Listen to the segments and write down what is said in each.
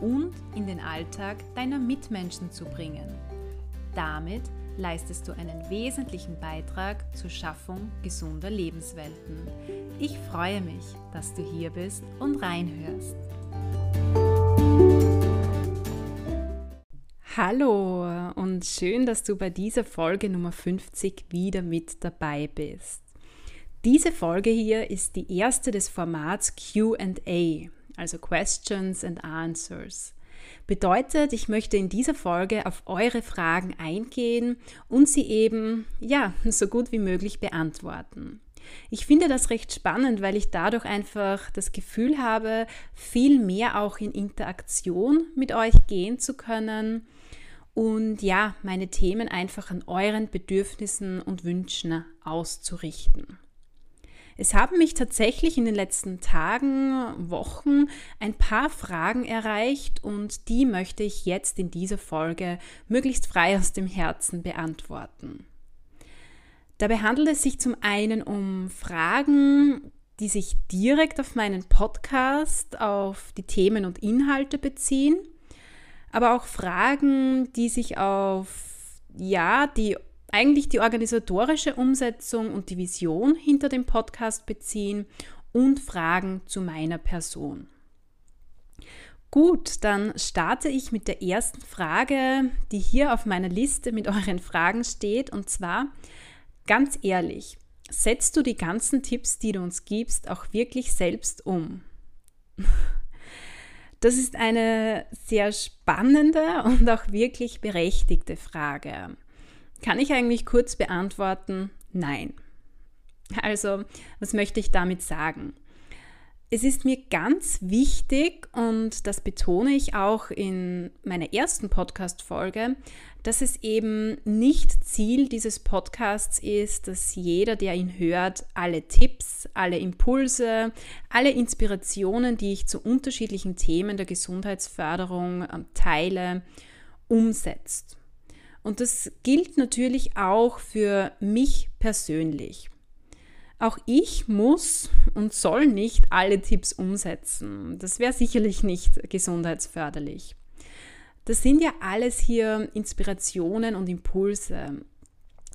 und in den Alltag deiner Mitmenschen zu bringen. Damit leistest du einen wesentlichen Beitrag zur Schaffung gesunder Lebenswelten. Ich freue mich, dass du hier bist und reinhörst. Hallo und schön, dass du bei dieser Folge Nummer 50 wieder mit dabei bist. Diese Folge hier ist die erste des Formats QA, also Questions and Answers. Bedeutet, ich möchte in dieser Folge auf eure Fragen eingehen und sie eben, ja, so gut wie möglich beantworten. Ich finde das recht spannend, weil ich dadurch einfach das Gefühl habe, viel mehr auch in Interaktion mit euch gehen zu können und ja, meine Themen einfach an euren Bedürfnissen und Wünschen auszurichten. Es haben mich tatsächlich in den letzten Tagen, Wochen ein paar Fragen erreicht und die möchte ich jetzt in dieser Folge möglichst frei aus dem Herzen beantworten. Dabei handelt es sich zum einen um Fragen, die sich direkt auf meinen Podcast, auf die Themen und Inhalte beziehen, aber auch Fragen, die sich auf ja, die eigentlich die organisatorische Umsetzung und die Vision hinter dem Podcast beziehen und Fragen zu meiner Person. Gut, dann starte ich mit der ersten Frage, die hier auf meiner Liste mit euren Fragen steht. Und zwar, ganz ehrlich, setzt du die ganzen Tipps, die du uns gibst, auch wirklich selbst um? Das ist eine sehr spannende und auch wirklich berechtigte Frage kann ich eigentlich kurz beantworten, nein. Also, was möchte ich damit sagen? Es ist mir ganz wichtig, und das betone ich auch in meiner ersten Podcast-Folge, dass es eben nicht Ziel dieses Podcasts ist, dass jeder, der ihn hört, alle Tipps, alle Impulse, alle Inspirationen, die ich zu unterschiedlichen Themen der Gesundheitsförderung ähm, teile, umsetzt. Und das gilt natürlich auch für mich persönlich. Auch ich muss und soll nicht alle Tipps umsetzen. Das wäre sicherlich nicht gesundheitsförderlich. Das sind ja alles hier Inspirationen und Impulse.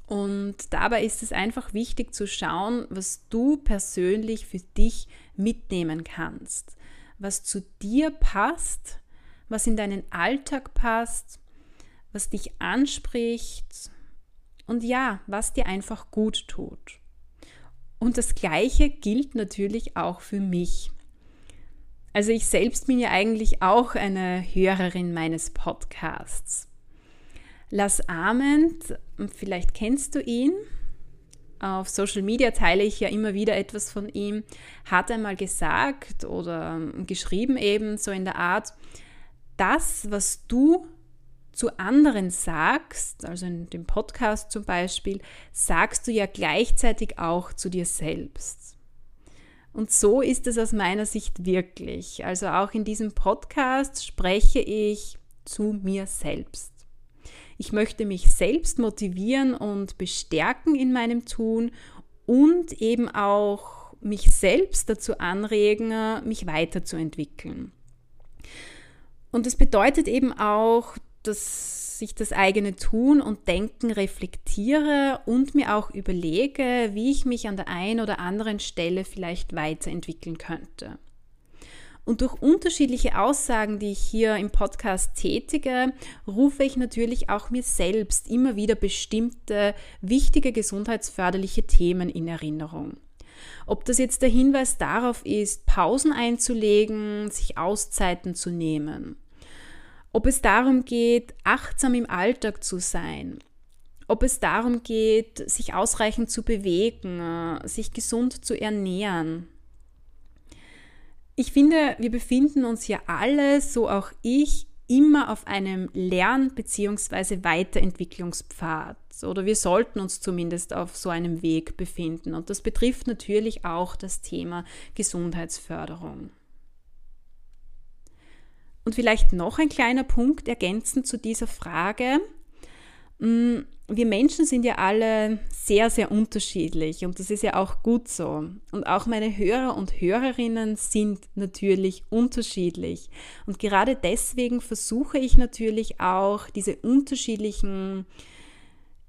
Und dabei ist es einfach wichtig zu schauen, was du persönlich für dich mitnehmen kannst, was zu dir passt, was in deinen Alltag passt was dich anspricht und ja, was dir einfach gut tut. Und das Gleiche gilt natürlich auch für mich. Also ich selbst bin ja eigentlich auch eine Hörerin meines Podcasts. Lars Ament, vielleicht kennst du ihn, auf Social Media teile ich ja immer wieder etwas von ihm, hat einmal gesagt oder geschrieben eben so in der Art, das, was du zu anderen sagst, also in dem Podcast zum Beispiel, sagst du ja gleichzeitig auch zu dir selbst. Und so ist es aus meiner Sicht wirklich. Also auch in diesem Podcast spreche ich zu mir selbst. Ich möchte mich selbst motivieren und bestärken in meinem Tun und eben auch mich selbst dazu anregen, mich weiterzuentwickeln. Und das bedeutet eben auch, dass ich das eigene Tun und Denken reflektiere und mir auch überlege, wie ich mich an der einen oder anderen Stelle vielleicht weiterentwickeln könnte. Und durch unterschiedliche Aussagen, die ich hier im Podcast tätige, rufe ich natürlich auch mir selbst immer wieder bestimmte wichtige gesundheitsförderliche Themen in Erinnerung. Ob das jetzt der Hinweis darauf ist, Pausen einzulegen, sich Auszeiten zu nehmen ob es darum geht, achtsam im Alltag zu sein, ob es darum geht, sich ausreichend zu bewegen, äh, sich gesund zu ernähren. Ich finde, wir befinden uns ja alle, so auch ich, immer auf einem Lern- bzw. Weiterentwicklungspfad oder wir sollten uns zumindest auf so einem Weg befinden. Und das betrifft natürlich auch das Thema Gesundheitsförderung. Und vielleicht noch ein kleiner Punkt ergänzend zu dieser Frage. Mm, wir Menschen sind ja alle sehr, sehr unterschiedlich und das ist ja auch gut so. Und auch meine Hörer und Hörerinnen sind natürlich unterschiedlich. Und gerade deswegen versuche ich natürlich auch diese unterschiedlichen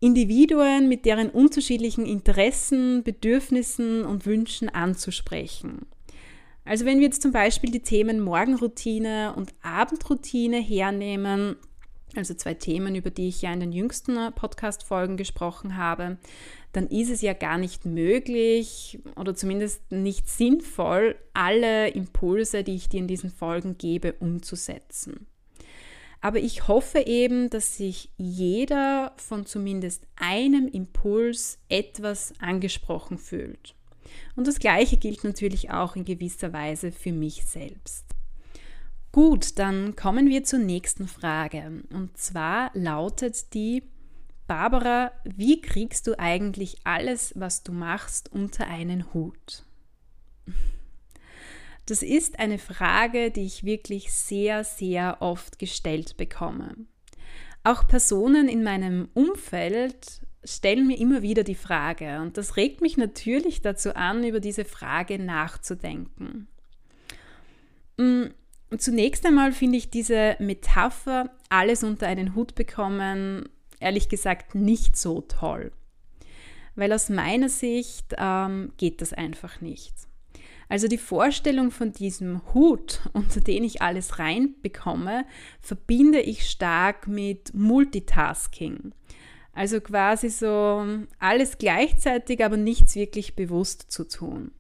Individuen mit deren unterschiedlichen Interessen, Bedürfnissen und Wünschen anzusprechen. Also wenn wir jetzt zum Beispiel die Themen Morgenroutine und Abendroutine hernehmen, also zwei Themen, über die ich ja in den jüngsten Podcast-Folgen gesprochen habe, dann ist es ja gar nicht möglich oder zumindest nicht sinnvoll, alle Impulse, die ich dir in diesen Folgen gebe, umzusetzen. Aber ich hoffe eben, dass sich jeder von zumindest einem Impuls etwas angesprochen fühlt. Und das Gleiche gilt natürlich auch in gewisser Weise für mich selbst. Gut, dann kommen wir zur nächsten Frage. Und zwar lautet die, Barbara, wie kriegst du eigentlich alles, was du machst, unter einen Hut? Das ist eine Frage, die ich wirklich sehr, sehr oft gestellt bekomme. Auch Personen in meinem Umfeld stellen mir immer wieder die Frage und das regt mich natürlich dazu an, über diese Frage nachzudenken. Mm, zunächst einmal finde ich diese Metapher, alles unter einen Hut bekommen, ehrlich gesagt nicht so toll. Weil aus meiner Sicht ähm, geht das einfach nicht. Also die Vorstellung von diesem Hut, unter den ich alles reinbekomme, verbinde ich stark mit Multitasking. Also quasi so alles gleichzeitig, aber nichts wirklich bewusst zu tun.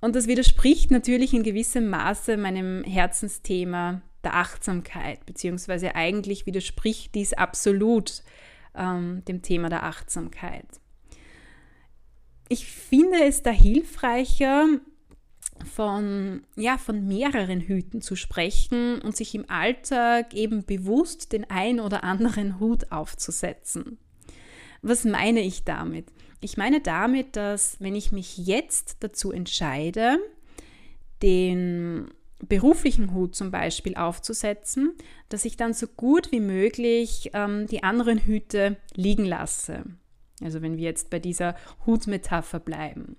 Und das widerspricht natürlich in gewissem Maße meinem Herzensthema der Achtsamkeit, beziehungsweise eigentlich widerspricht dies absolut ähm, dem Thema der Achtsamkeit. Ich finde es da hilfreicher, von, ja, von mehreren Hüten zu sprechen und sich im Alltag eben bewusst den ein oder anderen Hut aufzusetzen. Was meine ich damit? Ich meine damit, dass wenn ich mich jetzt dazu entscheide, den beruflichen Hut zum Beispiel aufzusetzen, dass ich dann so gut wie möglich ähm, die anderen Hüte liegen lasse. Also wenn wir jetzt bei dieser Hutmetapher bleiben.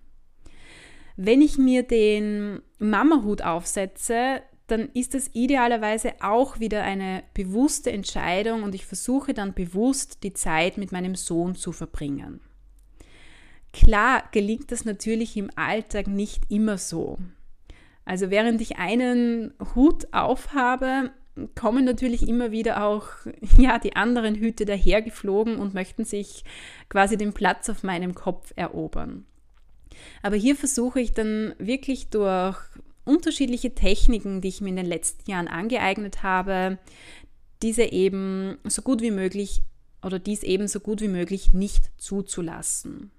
Wenn ich mir den Mama-Hut aufsetze, dann ist das idealerweise auch wieder eine bewusste Entscheidung und ich versuche dann bewusst die Zeit mit meinem Sohn zu verbringen. Klar gelingt das natürlich im Alltag nicht immer so. Also während ich einen Hut aufhabe, kommen natürlich immer wieder auch ja, die anderen Hüte dahergeflogen und möchten sich quasi den Platz auf meinem Kopf erobern. Aber hier versuche ich dann wirklich durch unterschiedliche Techniken, die ich mir in den letzten Jahren angeeignet habe, diese eben so gut wie möglich oder dies eben so gut wie möglich nicht zuzulassen.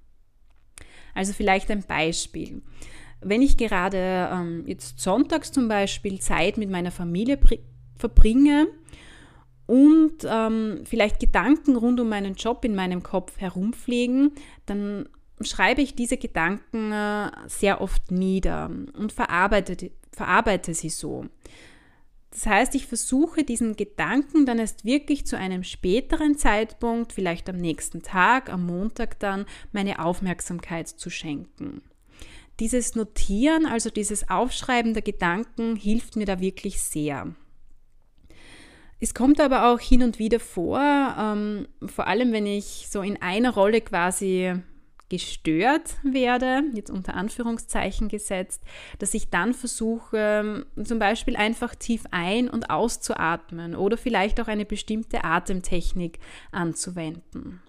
Also vielleicht ein Beispiel. Wenn ich gerade ähm, jetzt sonntags zum Beispiel Zeit mit meiner Familie verbringe und ähm, vielleicht Gedanken rund um meinen Job in meinem Kopf herumfliegen, dann schreibe ich diese Gedanken äh, sehr oft nieder und verarbeite, verarbeite sie so. Das heißt, ich versuche diesen Gedanken dann erst wirklich zu einem späteren Zeitpunkt, vielleicht am nächsten Tag, am Montag dann, meine Aufmerksamkeit zu schenken. Dieses Notieren, also dieses Aufschreiben der Gedanken, hilft mir da wirklich sehr. Es kommt aber auch hin und wieder vor, ähm, vor allem wenn ich so in einer Rolle quasi gestört werde, jetzt unter Anführungszeichen gesetzt, dass ich dann versuche, zum Beispiel einfach tief ein- und auszuatmen oder vielleicht auch eine bestimmte Atemtechnik anzuwenden.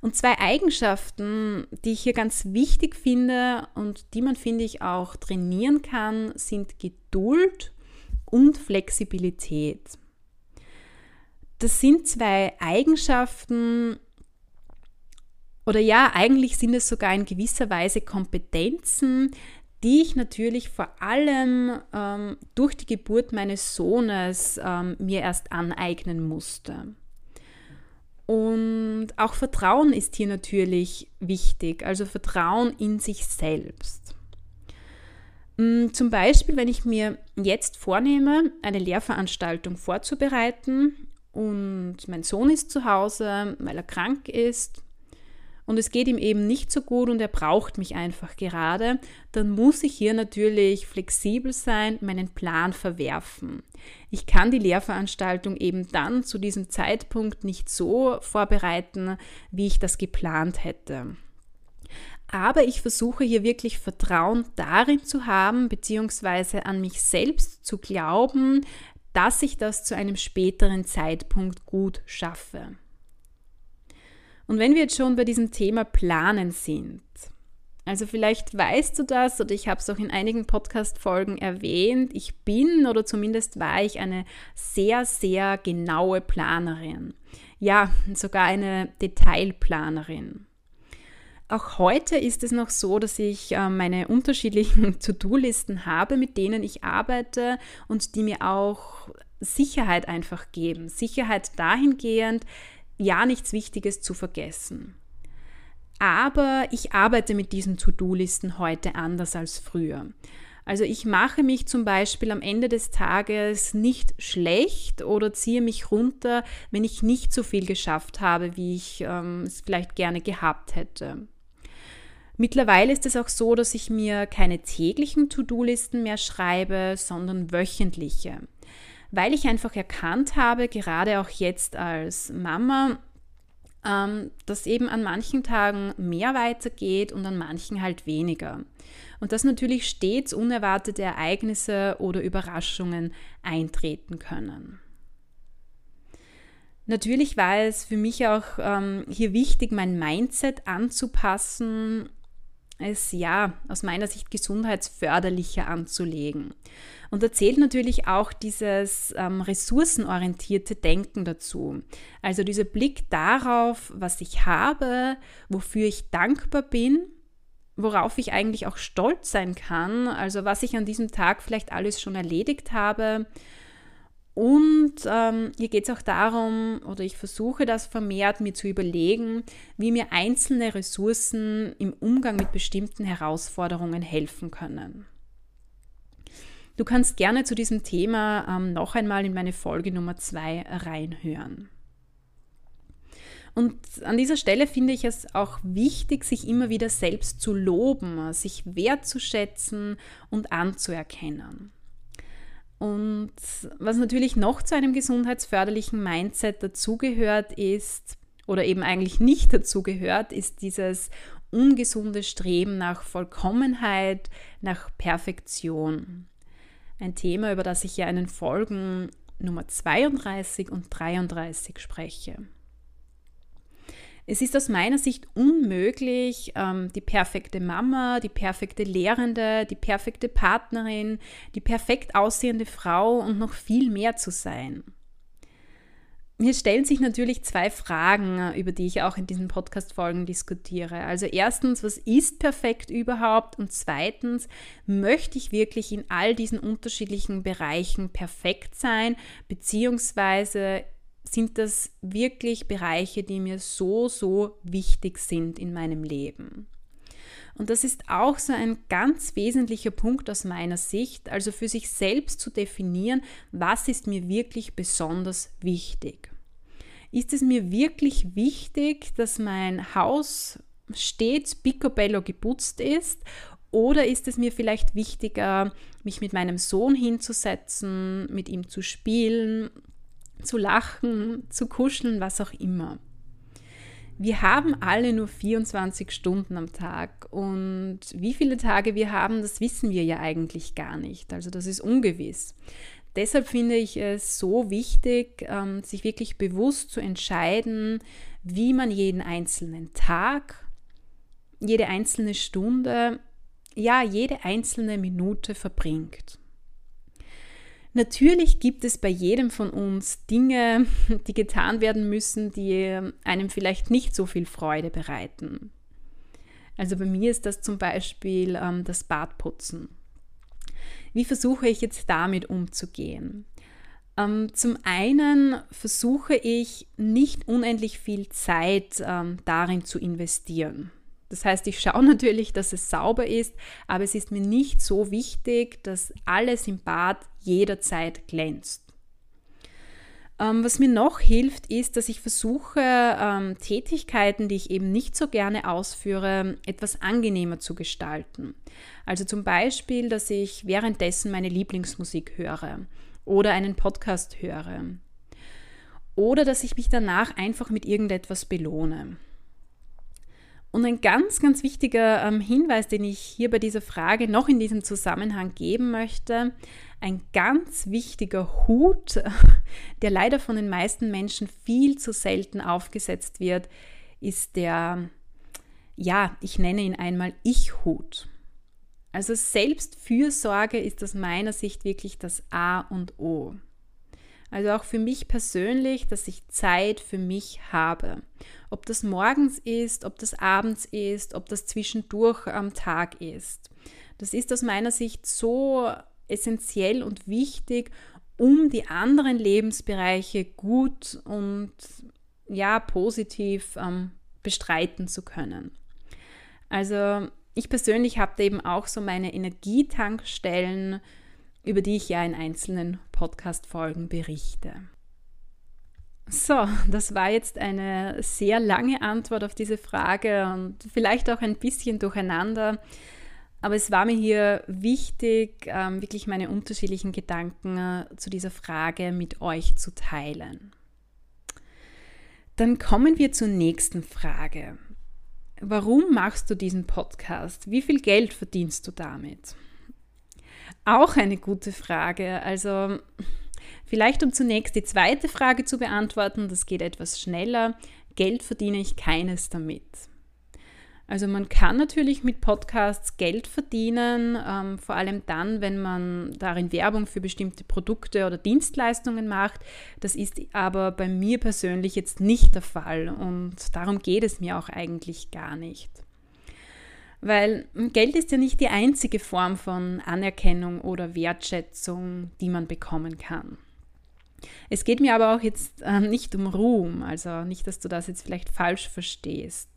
Und zwei Eigenschaften, die ich hier ganz wichtig finde und die man, finde ich, auch trainieren kann, sind Geduld und Flexibilität. Das sind zwei Eigenschaften, oder ja, eigentlich sind es sogar in gewisser Weise Kompetenzen, die ich natürlich vor allem ähm, durch die Geburt meines Sohnes ähm, mir erst aneignen musste. Und auch Vertrauen ist hier natürlich wichtig, also Vertrauen in sich selbst. Mm, zum Beispiel, wenn ich mir jetzt vornehme, eine Lehrveranstaltung vorzubereiten und mein Sohn ist zu Hause, weil er krank ist und es geht ihm eben nicht so gut und er braucht mich einfach gerade, dann muss ich hier natürlich flexibel sein, meinen Plan verwerfen. Ich kann die Lehrveranstaltung eben dann zu diesem Zeitpunkt nicht so vorbereiten, wie ich das geplant hätte. Aber ich versuche hier wirklich Vertrauen darin zu haben, beziehungsweise an mich selbst zu glauben, dass ich das zu einem späteren Zeitpunkt gut schaffe. Und wenn wir jetzt schon bei diesem Thema Planen sind, also vielleicht weißt du das oder ich habe es auch in einigen Podcast-Folgen erwähnt, ich bin oder zumindest war ich eine sehr, sehr genaue Planerin. Ja, sogar eine Detailplanerin. Auch heute ist es noch so, dass ich äh, meine unterschiedlichen To-Do-Listen habe, mit denen ich arbeite und die mir auch Sicherheit einfach geben. Sicherheit dahingehend, ja nichts Wichtiges zu vergessen. Aber ich arbeite mit diesen To-Do-Listen heute anders als früher. Also ich mache mich zum Beispiel am Ende des Tages nicht schlecht oder ziehe mich runter, wenn ich nicht so viel geschafft habe, wie ich ähm, es vielleicht gerne gehabt hätte. Mittlerweile ist es auch so, dass ich mir keine täglichen To-Do-Listen mehr schreibe, sondern wöchentliche weil ich einfach erkannt habe, gerade auch jetzt als Mama, ähm, dass eben an manchen Tagen mehr weitergeht und an manchen halt weniger. Und dass natürlich stets unerwartete Ereignisse oder Überraschungen eintreten können. Natürlich war es für mich auch ähm, hier wichtig, mein Mindset anzupassen es ja aus meiner Sicht gesundheitsförderlicher anzulegen. Und da zählt natürlich auch dieses ähm, ressourcenorientierte Denken dazu. Also dieser Blick darauf, was ich habe, wofür ich dankbar bin, worauf ich eigentlich auch stolz sein kann, also was ich an diesem Tag vielleicht alles schon erledigt habe und ähm, hier geht es auch darum, oder ich versuche das vermehrt, mir zu überlegen, wie mir einzelne Ressourcen im Umgang mit bestimmten Herausforderungen helfen können. Du kannst gerne zu diesem Thema ähm, noch einmal in meine Folge Nummer 2 reinhören. Und an dieser Stelle finde ich es auch wichtig, sich immer wieder selbst zu loben, sich wertzuschätzen und anzuerkennen. Und was natürlich noch zu einem gesundheitsförderlichen Mindset dazugehört ist, oder eben eigentlich nicht dazugehört, ist dieses ungesunde Streben nach Vollkommenheit, nach Perfektion. Ein Thema, über das ich ja in Folgen Nummer 32 und 33 spreche. Es ist aus meiner Sicht unmöglich, ähm, die perfekte Mama, die perfekte Lehrende, die perfekte Partnerin, die perfekt aussehende Frau und noch viel mehr zu sein. Hier stellen sich natürlich zwei Fragen, über die ich auch in diesen Podcast-Folgen diskutiere. Also erstens, was ist perfekt überhaupt? Und zweitens, möchte ich wirklich in all diesen unterschiedlichen Bereichen perfekt sein, beziehungsweise sind das wirklich Bereiche, die mir so, so wichtig sind in meinem Leben. Und das ist auch so ein ganz wesentlicher Punkt aus meiner Sicht, also für sich selbst zu definieren, was ist mir wirklich besonders wichtig. Ist es mir wirklich wichtig, dass mein Haus stets picobello geputzt ist oder ist es mir vielleicht wichtiger, mich mit meinem Sohn hinzusetzen, mit ihm zu spielen zu lachen, zu kuscheln, was auch immer. Wir haben alle nur 24 Stunden am Tag und wie viele Tage wir haben, das wissen wir ja eigentlich gar nicht. Also das ist ungewiss. Deshalb finde ich es so wichtig, ähm, sich wirklich bewusst zu entscheiden, wie man jeden einzelnen Tag, jede einzelne Stunde, ja, jede einzelne Minute verbringt. Natürlich gibt es bei jedem von uns Dinge, die getan werden müssen, die einem vielleicht nicht so viel Freude bereiten. Also bei mir ist das zum Beispiel ähm, das Badputzen. Wie versuche ich jetzt damit umzugehen? Ähm, zum einen versuche ich nicht unendlich viel Zeit ähm, darin zu investieren. Das heißt, ich schaue natürlich, dass es sauber ist, aber es ist mir nicht so wichtig, dass alles im Bad jederzeit glänzt. Ähm, was mir noch hilft, ist, dass ich versuche, ähm, Tätigkeiten, die ich eben nicht so gerne ausführe, etwas angenehmer zu gestalten. Also zum Beispiel, dass ich währenddessen meine Lieblingsmusik höre oder einen Podcast höre. Oder dass ich mich danach einfach mit irgendetwas belohne. Und ein ganz, ganz wichtiger ähm, Hinweis, den ich hier bei dieser Frage noch in diesem Zusammenhang geben möchte, ein ganz wichtiger Hut, der leider von den meisten Menschen viel zu selten aufgesetzt wird, ist der, ja, ich nenne ihn einmal Ich-Hut. Also Selbstfürsorge ist aus meiner Sicht wirklich das A und O. Also auch für mich persönlich, dass ich Zeit für mich habe. Ob das morgens ist, ob das abends ist, ob das zwischendurch am Tag ist. Das ist aus meiner Sicht so essentiell und wichtig, um die anderen Lebensbereiche gut und ja positiv ähm, bestreiten zu können. Also ich persönlich habe eben auch so meine Energietankstellen, über die ich ja in einzelnen Podcast-Folgen berichte. So, das war jetzt eine sehr lange Antwort auf diese Frage und vielleicht auch ein bisschen durcheinander. Aber es war mir hier wichtig, ähm, wirklich meine unterschiedlichen Gedanken äh, zu dieser Frage mit euch zu teilen. Dann kommen wir zur nächsten Frage. Warum machst du diesen Podcast? Wie viel Geld verdienst du damit? Auch eine gute Frage. Also vielleicht um zunächst die zweite Frage zu beantworten, das geht etwas schneller. Geld verdiene ich keines damit. Also man kann natürlich mit Podcasts Geld verdienen, ähm, vor allem dann, wenn man darin Werbung für bestimmte Produkte oder Dienstleistungen macht. Das ist aber bei mir persönlich jetzt nicht der Fall und darum geht es mir auch eigentlich gar nicht. Weil Geld ist ja nicht die einzige Form von Anerkennung oder Wertschätzung, die man bekommen kann. Es geht mir aber auch jetzt äh, nicht um Ruhm, also nicht, dass du das jetzt vielleicht falsch verstehst.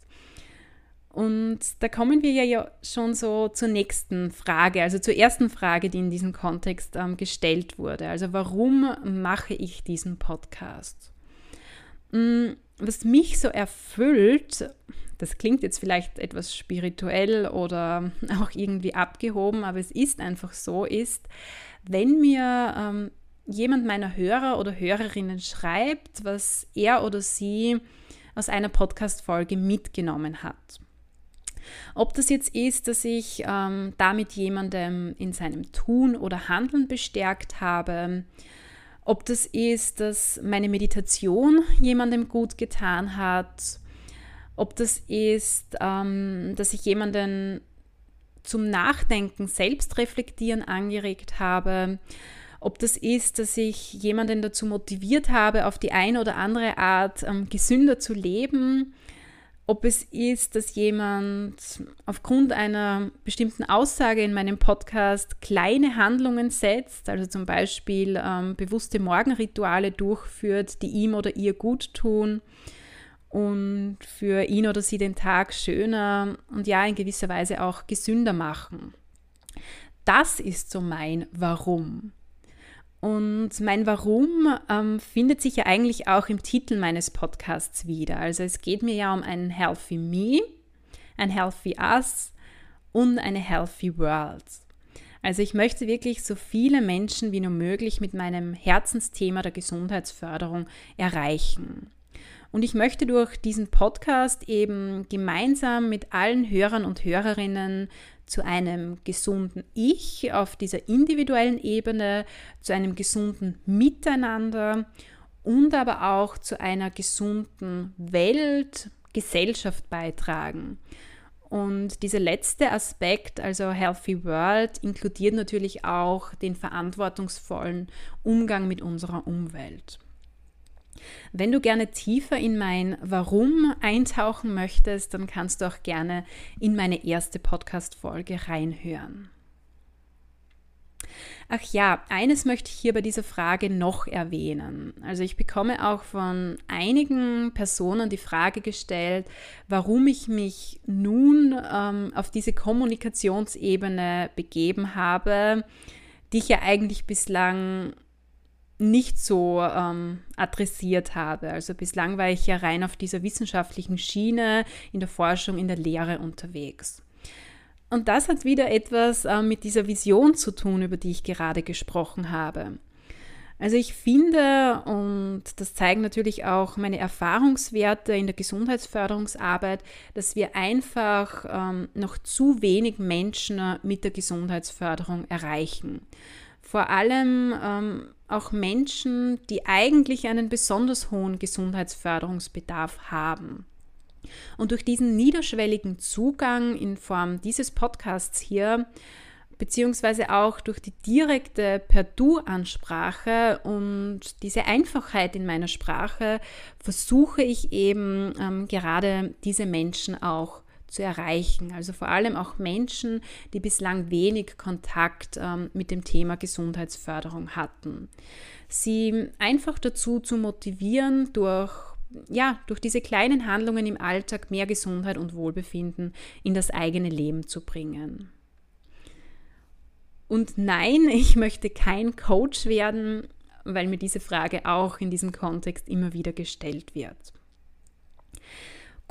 Und da kommen wir ja schon so zur nächsten Frage, also zur ersten Frage, die in diesem Kontext ähm, gestellt wurde. Also warum mache ich diesen Podcast? Mm, was mich so erfüllt, das klingt jetzt vielleicht etwas spirituell oder auch irgendwie abgehoben, aber es ist einfach so, ist, wenn mir ähm, jemand meiner Hörer oder Hörerinnen schreibt, was er oder sie aus einer Podcast-Folge mitgenommen hat. Ob das jetzt ist, dass ich ähm, damit jemandem in seinem Tun oder Handeln bestärkt habe, ob das ist, dass meine Meditation jemandem gut getan hat, ob das ist, ähm, dass ich jemanden zum Nachdenken, Selbstreflektieren angeregt habe, ob das ist, dass ich jemanden dazu motiviert habe, auf die eine oder andere Art ähm, gesünder zu leben, ob es ist, dass jemand aufgrund einer bestimmten Aussage in meinem Podcast kleine Handlungen setzt, also zum Beispiel ähm, bewusste Morgenrituale durchführt, die ihm oder ihr gut tun und für ihn oder sie den Tag schöner und ja in gewisser Weise auch gesünder machen. Das ist so mein Warum. Und mein Warum ähm, findet sich ja eigentlich auch im Titel meines Podcasts wieder. Also es geht mir ja um ein Healthy Me, ein Healthy Us und eine Healthy World. Also ich möchte wirklich so viele Menschen wie nur möglich mit meinem Herzensthema der Gesundheitsförderung erreichen. Und ich möchte durch diesen Podcast eben gemeinsam mit allen Hörern und Hörerinnen zu einem gesunden Ich auf dieser individuellen Ebene, zu einem gesunden Miteinander und aber auch zu einer gesunden Welt, Gesellschaft beitragen. Und dieser letzte Aspekt, also Healthy World, inkludiert natürlich auch den verantwortungsvollen Umgang mit unserer Umwelt. Wenn du gerne tiefer in mein Warum eintauchen möchtest, dann kannst du auch gerne in meine erste Podcast-Folge reinhören. Ach ja, eines möchte ich hier bei dieser Frage noch erwähnen. Also ich bekomme auch von einigen Personen die Frage gestellt, warum ich mich nun ähm, auf diese Kommunikationsebene begeben habe, die ich ja eigentlich bislang nicht so ähm, adressiert habe. Also bislang war ich ja rein auf dieser wissenschaftlichen Schiene in der Forschung, in der Lehre unterwegs. Und das hat wieder etwas äh, mit dieser Vision zu tun, über die ich gerade gesprochen habe. Also ich finde, und das zeigen natürlich auch meine Erfahrungswerte in der Gesundheitsförderungsarbeit, dass wir einfach ähm, noch zu wenig Menschen mit der Gesundheitsförderung erreichen. Vor allem ähm, auch Menschen, die eigentlich einen besonders hohen Gesundheitsförderungsbedarf haben. Und durch diesen niederschwelligen Zugang in Form dieses Podcasts hier, beziehungsweise auch durch die direkte Per-Du-Ansprache und diese Einfachheit in meiner Sprache, versuche ich eben ähm, gerade diese Menschen auch zu erreichen. Also vor allem auch Menschen, die bislang wenig Kontakt ähm, mit dem Thema Gesundheitsförderung hatten. Sie einfach dazu zu motivieren, durch ja, durch diese kleinen Handlungen im Alltag mehr Gesundheit und Wohlbefinden in das eigene Leben zu bringen. Und nein, ich möchte kein Coach werden, weil mir diese Frage auch in diesem Kontext immer wieder gestellt wird.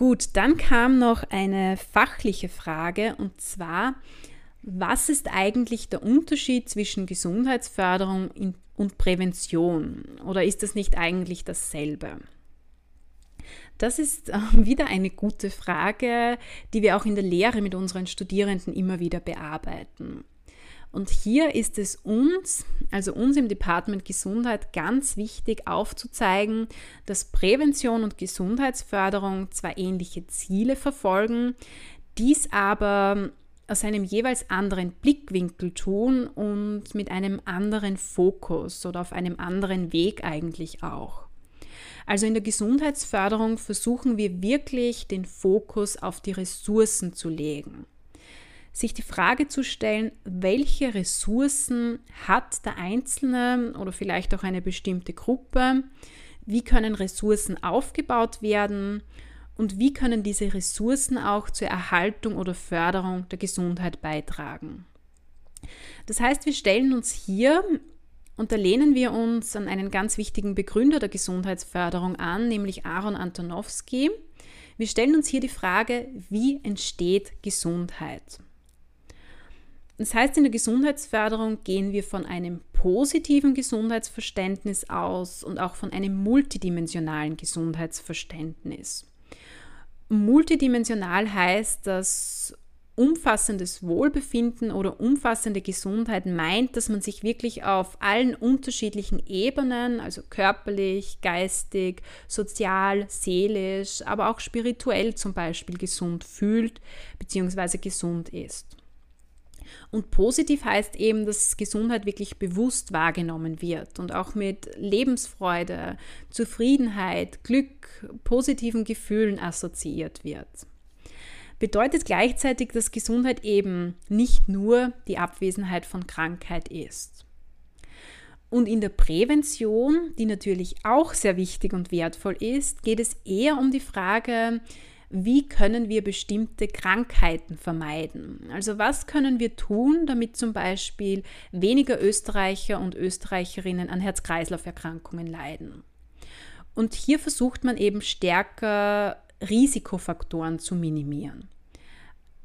Gut, dann kam noch eine fachliche Frage und zwar, was ist eigentlich der Unterschied zwischen Gesundheitsförderung und Prävention? Oder ist das nicht eigentlich dasselbe? Das ist wieder eine gute Frage, die wir auch in der Lehre mit unseren Studierenden immer wieder bearbeiten. Und hier ist es uns, also uns im Department Gesundheit, ganz wichtig aufzuzeigen, dass Prävention und Gesundheitsförderung zwar ähnliche Ziele verfolgen, dies aber aus einem jeweils anderen Blickwinkel tun und mit einem anderen Fokus oder auf einem anderen Weg eigentlich auch. Also in der Gesundheitsförderung versuchen wir wirklich den Fokus auf die Ressourcen zu legen sich die Frage zu stellen, welche Ressourcen hat der Einzelne oder vielleicht auch eine bestimmte Gruppe, wie können Ressourcen aufgebaut werden und wie können diese Ressourcen auch zur Erhaltung oder Förderung der Gesundheit beitragen. Das heißt, wir stellen uns hier und da lehnen wir uns an einen ganz wichtigen Begründer der Gesundheitsförderung an, nämlich Aaron Antonowski. Wir stellen uns hier die Frage, wie entsteht Gesundheit? Das heißt, in der Gesundheitsförderung gehen wir von einem positiven Gesundheitsverständnis aus und auch von einem multidimensionalen Gesundheitsverständnis. Multidimensional heißt, dass umfassendes Wohlbefinden oder umfassende Gesundheit meint, dass man sich wirklich auf allen unterschiedlichen Ebenen, also körperlich, geistig, sozial, seelisch, aber auch spirituell zum Beispiel gesund fühlt bzw. gesund ist. Und positiv heißt eben, dass Gesundheit wirklich bewusst wahrgenommen wird und auch mit Lebensfreude, Zufriedenheit, Glück, positiven Gefühlen assoziiert wird. Bedeutet gleichzeitig, dass Gesundheit eben nicht nur die Abwesenheit von Krankheit ist. Und in der Prävention, die natürlich auch sehr wichtig und wertvoll ist, geht es eher um die Frage, wie können wir bestimmte Krankheiten vermeiden. Also was können wir tun, damit zum Beispiel weniger Österreicher und Österreicherinnen an Herz-Kreislauf-Erkrankungen leiden. Und hier versucht man eben stärker Risikofaktoren zu minimieren.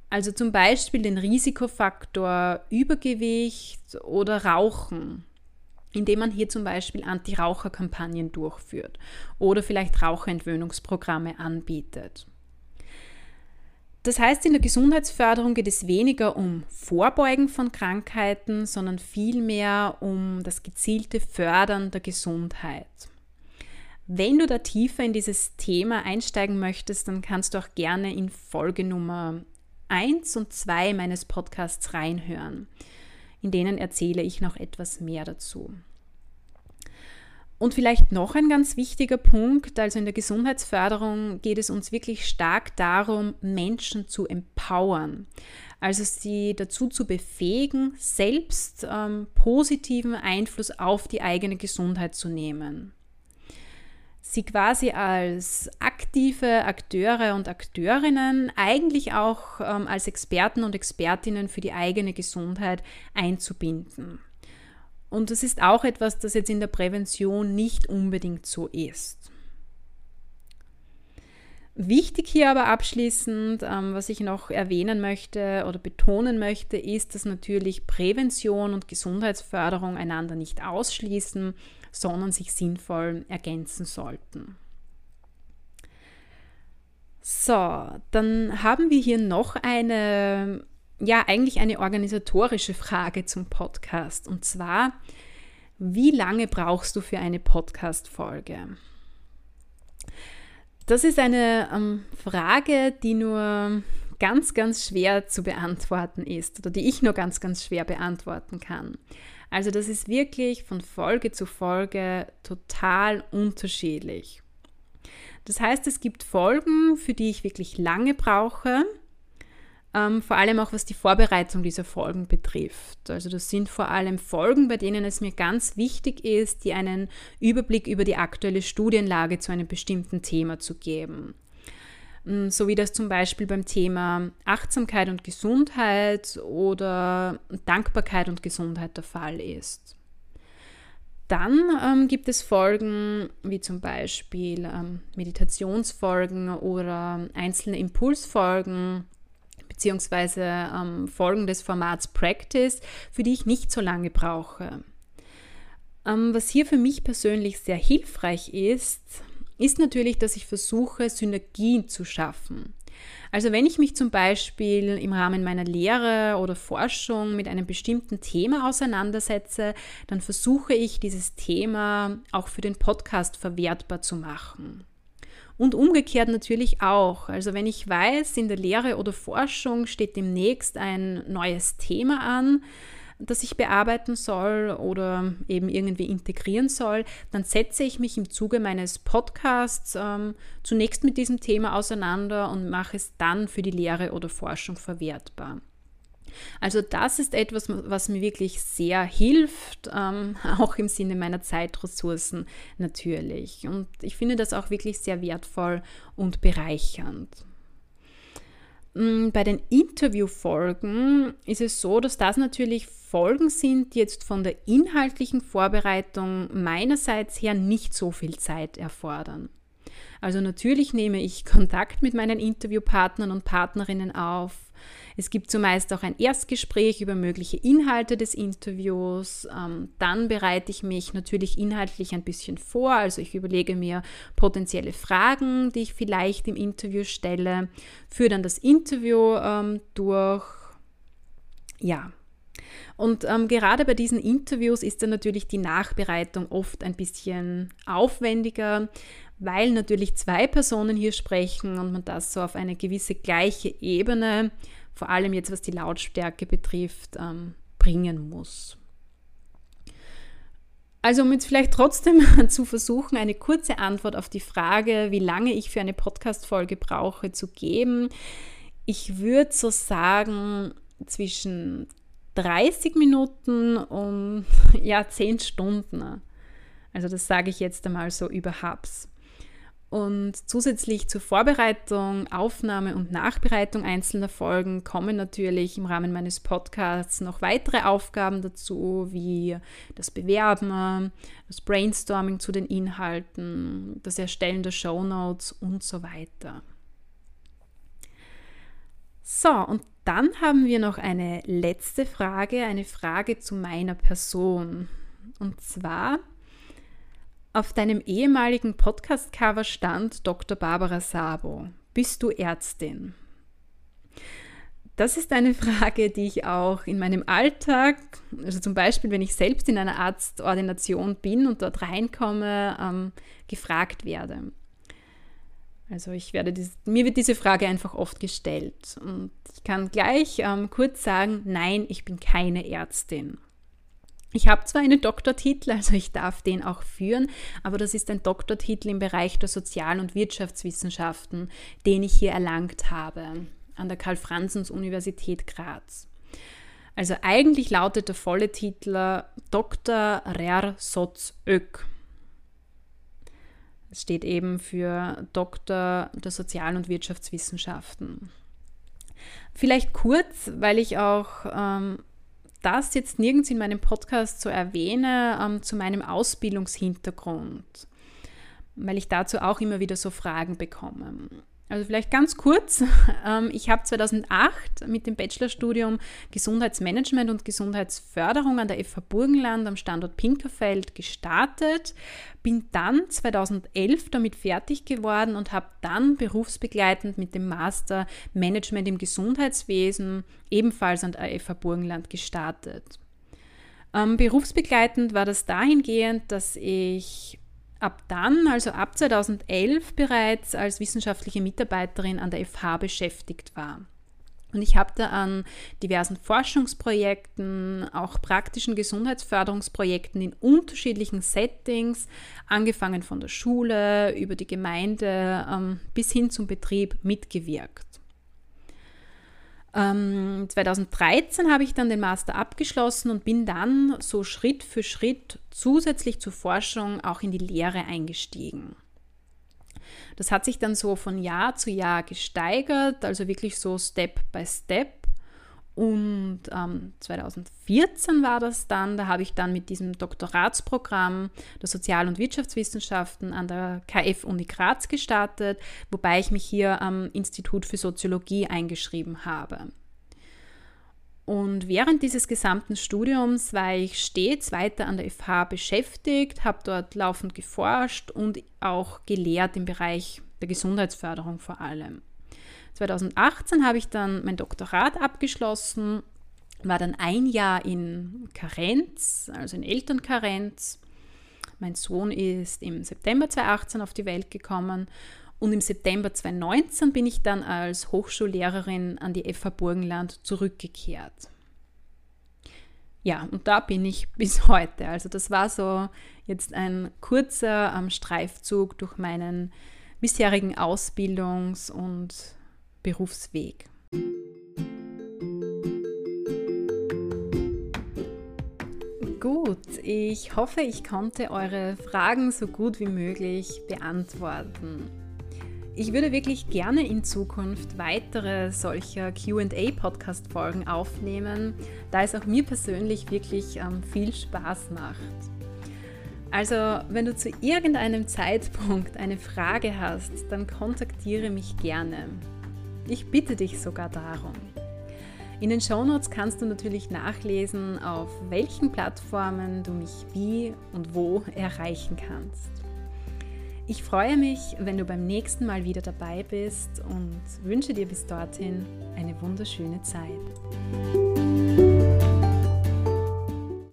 Also zum Beispiel den Risikofaktor Übergewicht oder Rauchen, indem man hier zum Beispiel Anti-Raucher-Kampagnen durchführt oder vielleicht Raucherentwöhnungsprogramme anbietet. Das heißt, in der Gesundheitsförderung geht es weniger um Vorbeugen von Krankheiten, sondern vielmehr um das gezielte Fördern der Gesundheit. Wenn du da tiefer in dieses Thema einsteigen möchtest, dann kannst du auch gerne in Folge Nummer 1 und 2 meines Podcasts reinhören. In denen erzähle ich noch etwas mehr dazu. Und vielleicht noch ein ganz wichtiger Punkt, also in der Gesundheitsförderung geht es uns wirklich stark darum, Menschen zu empowern. Also sie dazu zu befähigen, selbst ähm, positiven Einfluss auf die eigene Gesundheit zu nehmen. Sie quasi als aktive Akteure und Akteurinnen, eigentlich auch ähm, als Experten und Expertinnen für die eigene Gesundheit einzubinden. Und das ist auch etwas, das jetzt in der Prävention nicht unbedingt so ist. Wichtig hier aber abschließend, ähm, was ich noch erwähnen möchte oder betonen möchte, ist, dass natürlich Prävention und Gesundheitsförderung einander nicht ausschließen, sondern sich sinnvoll ergänzen sollten. So, dann haben wir hier noch eine ja eigentlich eine organisatorische Frage zum Podcast. Und zwar, wie lange brauchst du für eine Podcast-Folge? Das ist eine ähm, Frage, die nur ganz, ganz schwer zu beantworten ist oder die ich nur ganz, ganz schwer beantworten kann. Also das ist wirklich von Folge zu Folge total unterschiedlich. Das heißt, es gibt Folgen, für die ich wirklich lange brauche ähm, vor allem auch was die Vorbereitung dieser Folgen betrifft. Also das sind vor allem Folgen, bei denen es mir ganz wichtig ist, die einen Überblick über die aktuelle Studienlage zu einem bestimmten Thema zu geben. Mm, so wie das zum Beispiel beim Thema Achtsamkeit und Gesundheit oder Dankbarkeit und Gesundheit der Fall ist. Dann ähm, gibt es Folgen wie zum Beispiel ähm, Meditationsfolgen oder einzelne Impulsfolgen beziehungsweise ähm, Folgen des Formats Practice, für die ich nicht so lange brauche. Ähm, was hier für mich persönlich sehr hilfreich ist, ist natürlich, dass ich versuche, Synergien zu schaffen. Also wenn ich mich zum Beispiel im Rahmen meiner Lehre oder Forschung mit einem bestimmten Thema auseinandersetze, dann versuche ich dieses Thema auch für den Podcast verwertbar zu machen. Und umgekehrt natürlich auch. Also wenn ich weiß, in der Lehre oder Forschung steht demnächst ein neues Thema an, das ich bearbeiten soll oder eben irgendwie integrieren soll, dann setze ich mich im Zuge meines Podcasts ähm, zunächst mit diesem Thema auseinander und mache es dann für die Lehre oder Forschung verwertbar. Also das ist etwas, was mir wirklich sehr hilft, ähm, auch im Sinne meiner Zeitressourcen natürlich. Und ich finde das auch wirklich sehr wertvoll und bereichernd. Mm, bei den Interviewfolgen ist es so, dass das natürlich Folgen sind, die jetzt von der inhaltlichen Vorbereitung meinerseits her nicht so viel Zeit erfordern. Also natürlich nehme ich Kontakt mit meinen Interviewpartnern und Partnerinnen auf. Es gibt zumeist auch ein Erstgespräch über mögliche Inhalte des Interviews. Ähm, dann bereite ich mich natürlich inhaltlich ein bisschen vor. Also ich überlege mir potenzielle Fragen, die ich vielleicht im Interview stelle, führe dann das Interview ähm, durch. Ja, und ähm, gerade bei diesen Interviews ist dann natürlich die Nachbereitung oft ein bisschen aufwendiger, weil natürlich zwei Personen hier sprechen und man das so auf eine gewisse gleiche Ebene vor allem jetzt was die Lautstärke betrifft, ähm, bringen muss. Also um jetzt vielleicht trotzdem zu versuchen, eine kurze Antwort auf die Frage, wie lange ich für eine Podcast-Folge brauche, zu geben. Ich würde so sagen, zwischen 30 Minuten und ja, 10 Stunden. Also das sage ich jetzt einmal so über Hubs. Und zusätzlich zur Vorbereitung, Aufnahme und Nachbereitung einzelner Folgen kommen natürlich im Rahmen meines Podcasts noch weitere Aufgaben dazu, wie das Bewerben, das Brainstorming zu den Inhalten, das Erstellen der Show Notes und so weiter. So, und dann haben wir noch eine letzte Frage, eine Frage zu meiner Person. Und zwar, auf deinem ehemaligen Podcast-Cover stand Dr. Barbara Sabo. Bist du Ärztin? Das ist eine Frage, die ich auch in meinem Alltag, also zum Beispiel, wenn ich selbst in einer Arztordination bin und dort reinkomme, ähm, gefragt werde. Also ich werde dies, mir wird diese Frage einfach oft gestellt und ich kann gleich ähm, kurz sagen, nein, ich bin keine Ärztin. Ich habe zwar einen Doktortitel, also ich darf den auch führen, aber das ist ein Doktortitel im Bereich der Sozial- und Wirtschaftswissenschaften, den ich hier erlangt habe an der Karl-Franzens-Universität Graz. Also eigentlich lautet der volle Titel Dr. Rer Soz Ök. Es steht eben für Doktor der Sozial- und Wirtschaftswissenschaften. Vielleicht kurz, weil ich auch ähm, das jetzt nirgends in meinem Podcast so erwähne, ähm, zu meinem Ausbildungshintergrund, weil ich dazu auch immer wieder so Fragen bekomme. Also vielleicht ganz kurz. Ähm, ich habe 2008 mit dem Bachelorstudium Gesundheitsmanagement und Gesundheitsförderung an der FH Burgenland am Standort Pinkerfeld gestartet, bin dann 2011 damit fertig geworden und habe dann berufsbegleitend mit dem Master Management im Gesundheitswesen ebenfalls an der FH Burgenland gestartet. Ähm, berufsbegleitend war das dahingehend, dass ich ab dann, also ab 2011 bereits als wissenschaftliche Mitarbeiterin an der FH beschäftigt war. Und ich habe da an diversen Forschungsprojekten, auch praktischen Gesundheitsförderungsprojekten in unterschiedlichen Settings, angefangen von der Schule über die Gemeinde ähm, bis hin zum Betrieb mitgewirkt. Ähm, 2013 habe ich dann den Master abgeschlossen und bin dann so Schritt für Schritt zusätzlich zur Forschung auch in die Lehre eingestiegen. Das hat sich dann so von Jahr zu Jahr gesteigert, also wirklich so Step by Step. Und ähm, 2014 war das dann, da habe ich dann mit diesem Doktoratsprogramm der Sozial- und Wirtschaftswissenschaften an der KF Uni Graz gestartet, wobei ich mich hier am Institut für Soziologie eingeschrieben habe. Und während dieses gesamten Studiums war ich stets weiter an der FH beschäftigt, habe dort laufend geforscht und auch gelehrt im Bereich der Gesundheitsförderung vor allem. 2018 habe ich dann mein Doktorat abgeschlossen, war dann ein Jahr in Karenz, also in Elternkarenz. Mein Sohn ist im September 2018 auf die Welt gekommen und im September 2019 bin ich dann als Hochschullehrerin an die FH Burgenland zurückgekehrt. Ja, und da bin ich bis heute. Also das war so jetzt ein kurzer ähm, Streifzug durch meinen bisherigen Ausbildungs- und Berufsweg. Gut, ich hoffe, ich konnte eure Fragen so gut wie möglich beantworten. Ich würde wirklich gerne in Zukunft weitere solcher QA-Podcast-Folgen aufnehmen, da es auch mir persönlich wirklich ähm, viel Spaß macht. Also, wenn du zu irgendeinem Zeitpunkt eine Frage hast, dann kontaktiere mich gerne. Ich bitte dich sogar darum. In den Shownotes kannst du natürlich nachlesen, auf welchen Plattformen du mich wie und wo erreichen kannst. Ich freue mich, wenn du beim nächsten Mal wieder dabei bist und wünsche dir bis dorthin eine wunderschöne Zeit.